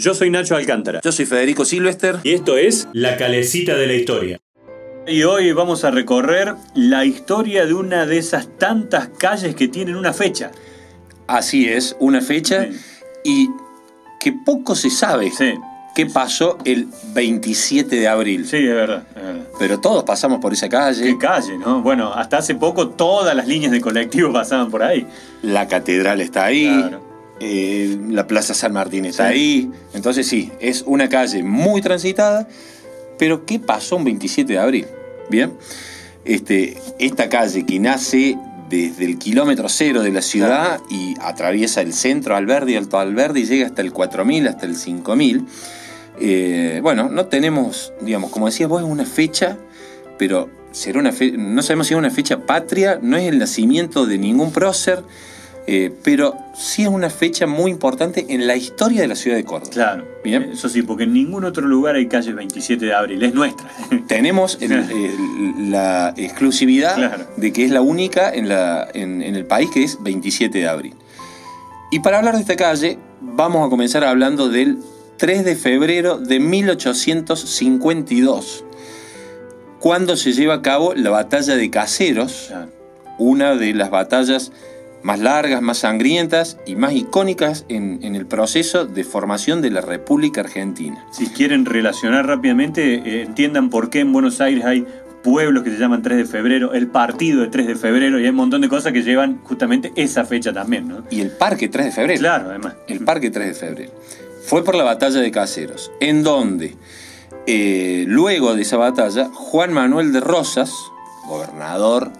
Yo soy Nacho Alcántara. Yo soy Federico Silvester. Y esto es La Calecita de la Historia. Y hoy vamos a recorrer la historia de una de esas tantas calles que tienen una fecha. Así es, una fecha y que poco se sabe Sí. qué pasó el 27 de abril. Sí, es verdad, es verdad. Pero todos pasamos por esa calle. Qué calle, ¿no? Bueno, hasta hace poco todas las líneas de colectivo pasaban por ahí. La catedral está ahí. Claro. Eh, la Plaza San Martín está Sí. ahí. Entonces sí, es una calle muy transitada. Pero ¿qué pasó un 27 de abril? Bien. Este, esta calle que nace desde el kilómetro cero de la ciudad y atraviesa el centro Alberdi, Alto Alberdi, y llega hasta el 4000, hasta el 5000. Eh, bueno, no tenemos, digamos, como decías vos, es una fecha, pero será una fe- no sabemos si es una fecha patria, no es el nacimiento de ningún prócer, eh, pero sí es una fecha muy importante en la historia de la ciudad de Córdoba. Claro. Bien. Eso sí, porque en ningún otro lugar hay calle 27 de abril. Es nuestra. Tenemos el- el- la exclusividad Claro. de que es la única en, la- en- en el país que es 27 de abril. Y para hablar de esta calle, vamos a comenzar hablando del 3 de febrero de 1852, cuando se lleva a cabo la batalla de Caseros, una de las batallas más largas, más sangrientas y más icónicas en, en el proceso de formación de la República Argentina. Si quieren relacionar rápidamente, eh, entiendan por qué en Buenos Aires hay pueblos que se llaman 3 de febrero, el partido de 3 de febrero, y hay un montón de cosas que llevan justamente esa fecha también, ¿no? Y el Parque 3 de febrero. Claro, además. El Parque 3 de febrero. Fue por la batalla de Caseros, en donde, eh, luego de esa batalla, Juan Manuel de Rosas, gobernador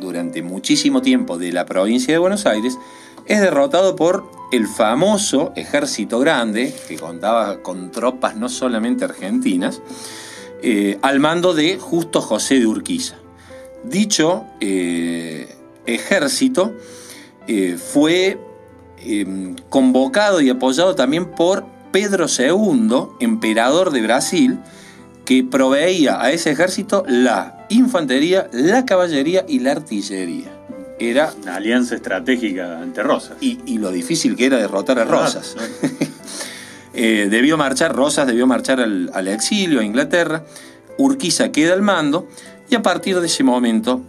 durante muchísimo tiempo de la provincia de Buenos Aires, es derrotado por el famoso Ejército Grande, que contaba con tropas no solamente argentinas, eh, al mando de Justo José de Urquiza. Dicho eh, ejército eh, fue eh, convocado y apoyado también por Pedro II, emperador de Brasil, que proveía a ese ejército la infantería, la caballería y la artillería. Era, Una alianza estratégica ante Rosas. y, y lo difícil que era derrotar a Rosas. Ah, Eh, debió marchar, Rosas debió marchar al, al exilio a Inglaterra, Urquiza queda al mando y a partir de ese momento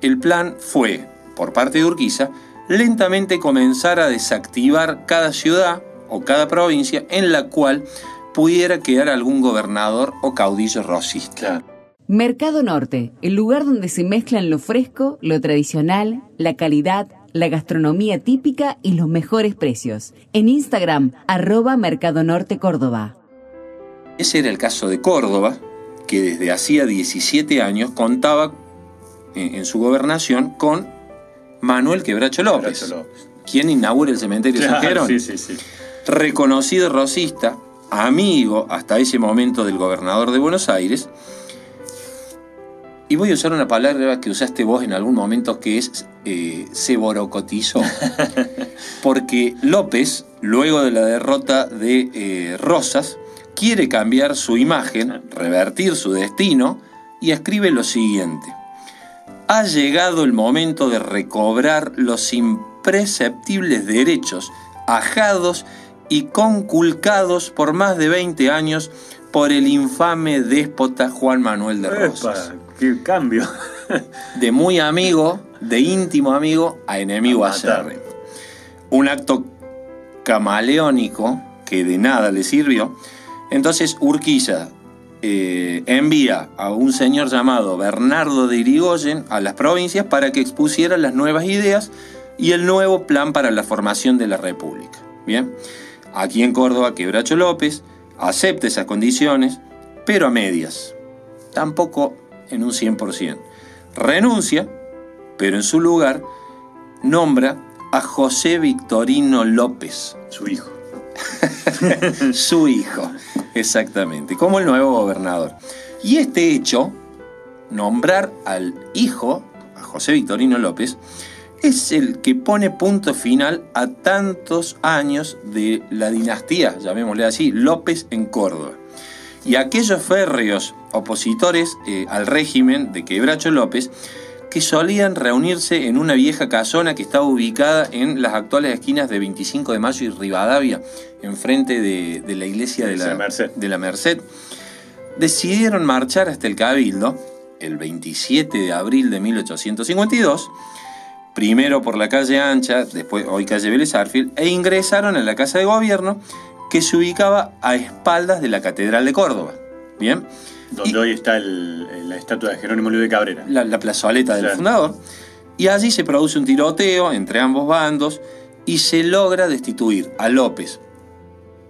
el plan fue, por parte de Urquiza, lentamente comenzar a desactivar cada ciudad o cada provincia en la cual pudiera quedar algún gobernador o caudillo rosista. Claro. Mercado Norte, el lugar donde se mezclan lo fresco, lo tradicional, la calidad, la gastronomía típica y los mejores precios. En Instagram, arroba Mercado Norte Córdoba. Ese era el caso de Córdoba, que desde hacía 17 años contaba en, en su gobernación con Manuel Quebracho López, Quebracho López. quien inaugura el cementerio San sí, sí, sí. reconocido rosista, amigo hasta ese momento del gobernador de Buenos Aires. Y voy a usar una palabra que usaste vos en algún momento que es eh, se borocotizó. Porque López, luego de la derrota de eh, Rosas, quiere cambiar su imagen, revertir su destino y escribe lo siguiente. Ha llegado el momento de recobrar los impresceptibles derechos ajados y conculcados por más de 20 años por el infame déspota Juan Manuel de Rosas. Epa, qué cambio. De muy amigo, de íntimo amigo, a enemigo A acérrimo. Un acto camaleónico que de nada le sirvió. Entonces Urquiza eh, envía a un señor llamado Bernardo de Irigoyen a las provincias para que expusiera las nuevas ideas y el nuevo plan para la formación de la República. Bien, aquí en Córdoba, Quebracho López acepta esas condiciones, pero a medias, tampoco en un 100%. Renuncia, pero en su lugar nombra a José Victorino López, Su hijo. su hijo, exactamente, como el nuevo gobernador. Y este hecho, nombrar al hijo, a José Victorino López, es el que pone punto final a tantos años de la dinastía, llamémosle así, López en Córdoba. Y aquellos férreos opositores eh, al régimen de Quebracho López que solían reunirse en una vieja casona que estaba ubicada en las actuales esquinas de 25 de Mayo y Rivadavia, enfrente de, de la iglesia de la, Merced. de la Merced. Decidieron marchar hasta el Cabildo el 27 de abril de 1852, primero por la calle Ancha, después hoy calle Vélez Arfield, e ingresaron en la Casa de Gobierno que se ubicaba a espaldas de la Catedral de Córdoba. Bien, Donde Y- hoy está el- la estatua de Jerónimo Luis de Cabrera. la, la plazoleta del Claro. fundador, y allí se produce un tiroteo entre ambos bandos y se logra destituir a López,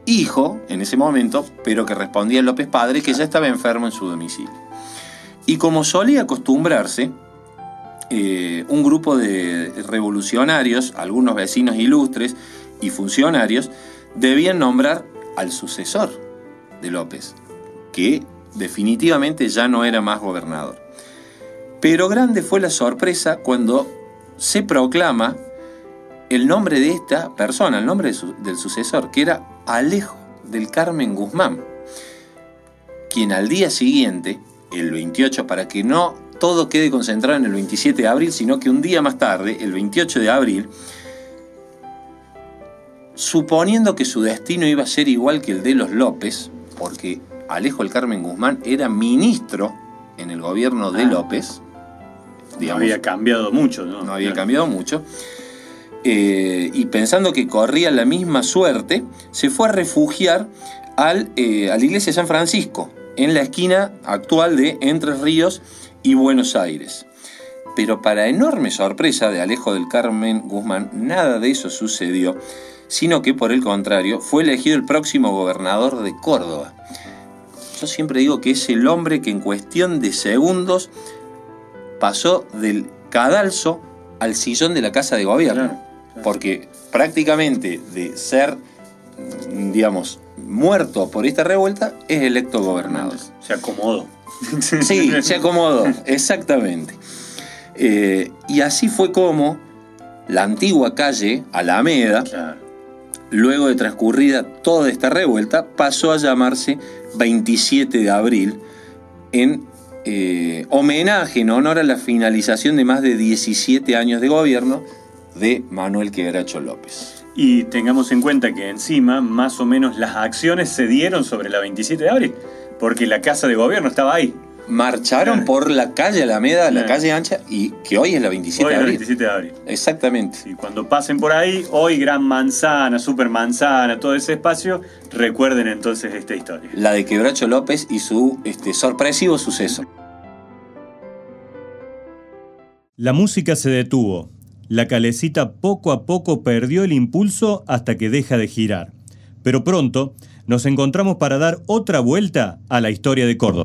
hijo en ese momento, pero que respondía a López padre, que ya estaba enfermo en su domicilio. Y como solía acostumbrarse, eh, un grupo de revolucionarios, algunos vecinos ilustres y funcionarios, debían nombrar al sucesor de López, que definitivamente ya no era más gobernador. Pero grande fue la sorpresa cuando se proclama el nombre de esta persona, el nombre del sucesor, que era Alejo del Carmen Guzmán, quien al día siguiente, el 28, para que no todo quede concentrado en el 27 de abril, sino que un día más tarde, el 28 de abril, suponiendo que su destino iba a ser igual que el de los López, porque Alejo del Carmen Guzmán era ministro en el gobierno de Ah. López, No había cambiado mucho, ¿no? no había Claro. cambiado mucho. Eh, y pensando que corría la misma suerte, se fue a refugiar al, eh, a la iglesia de San Francisco, en la esquina actual de Entre Ríos y Buenos Aires. Pero para enorme sorpresa de Alejo del Carmen Guzmán, nada de eso sucedió, sino que por el contrario fue elegido el próximo gobernador de Córdoba. Yo siempre digo que es el hombre que en cuestión de segundos pasó del cadalso al sillón de la casa de gobierno. Claro, claro. Porque prácticamente de ser, digamos, muerto por esta revuelta, es electo gobernador. Se acomodó. Sí, se acomodó, exactamente. Eh, y así fue como la antigua calle Alameda, Claro. luego de transcurrida toda esta revuelta, pasó a llamarse 27 de abril en eh, homenaje, en honor a la finalización de más de 17 años de gobierno de Manuel Quebracho López. Y tengamos en cuenta que encima, más o menos, las acciones se dieron sobre la 27 de abril, porque la casa de gobierno estaba ahí. Marcharon Claro. por la calle Alameda, la calle ancha, y que hoy es la 27 Hoy de es la abril. 27 de abril. Exactamente. Y cuando pasen por ahí, hoy Gran Manzana, Super Manzana, todo ese espacio, recuerden entonces esta historia. La de Quebracho López y su este, sorpresivo suceso. La música se detuvo. La calecita poco a poco perdió el impulso hasta que deja de girar. Pero pronto nos encontramos para dar otra vuelta a la historia de Córdoba.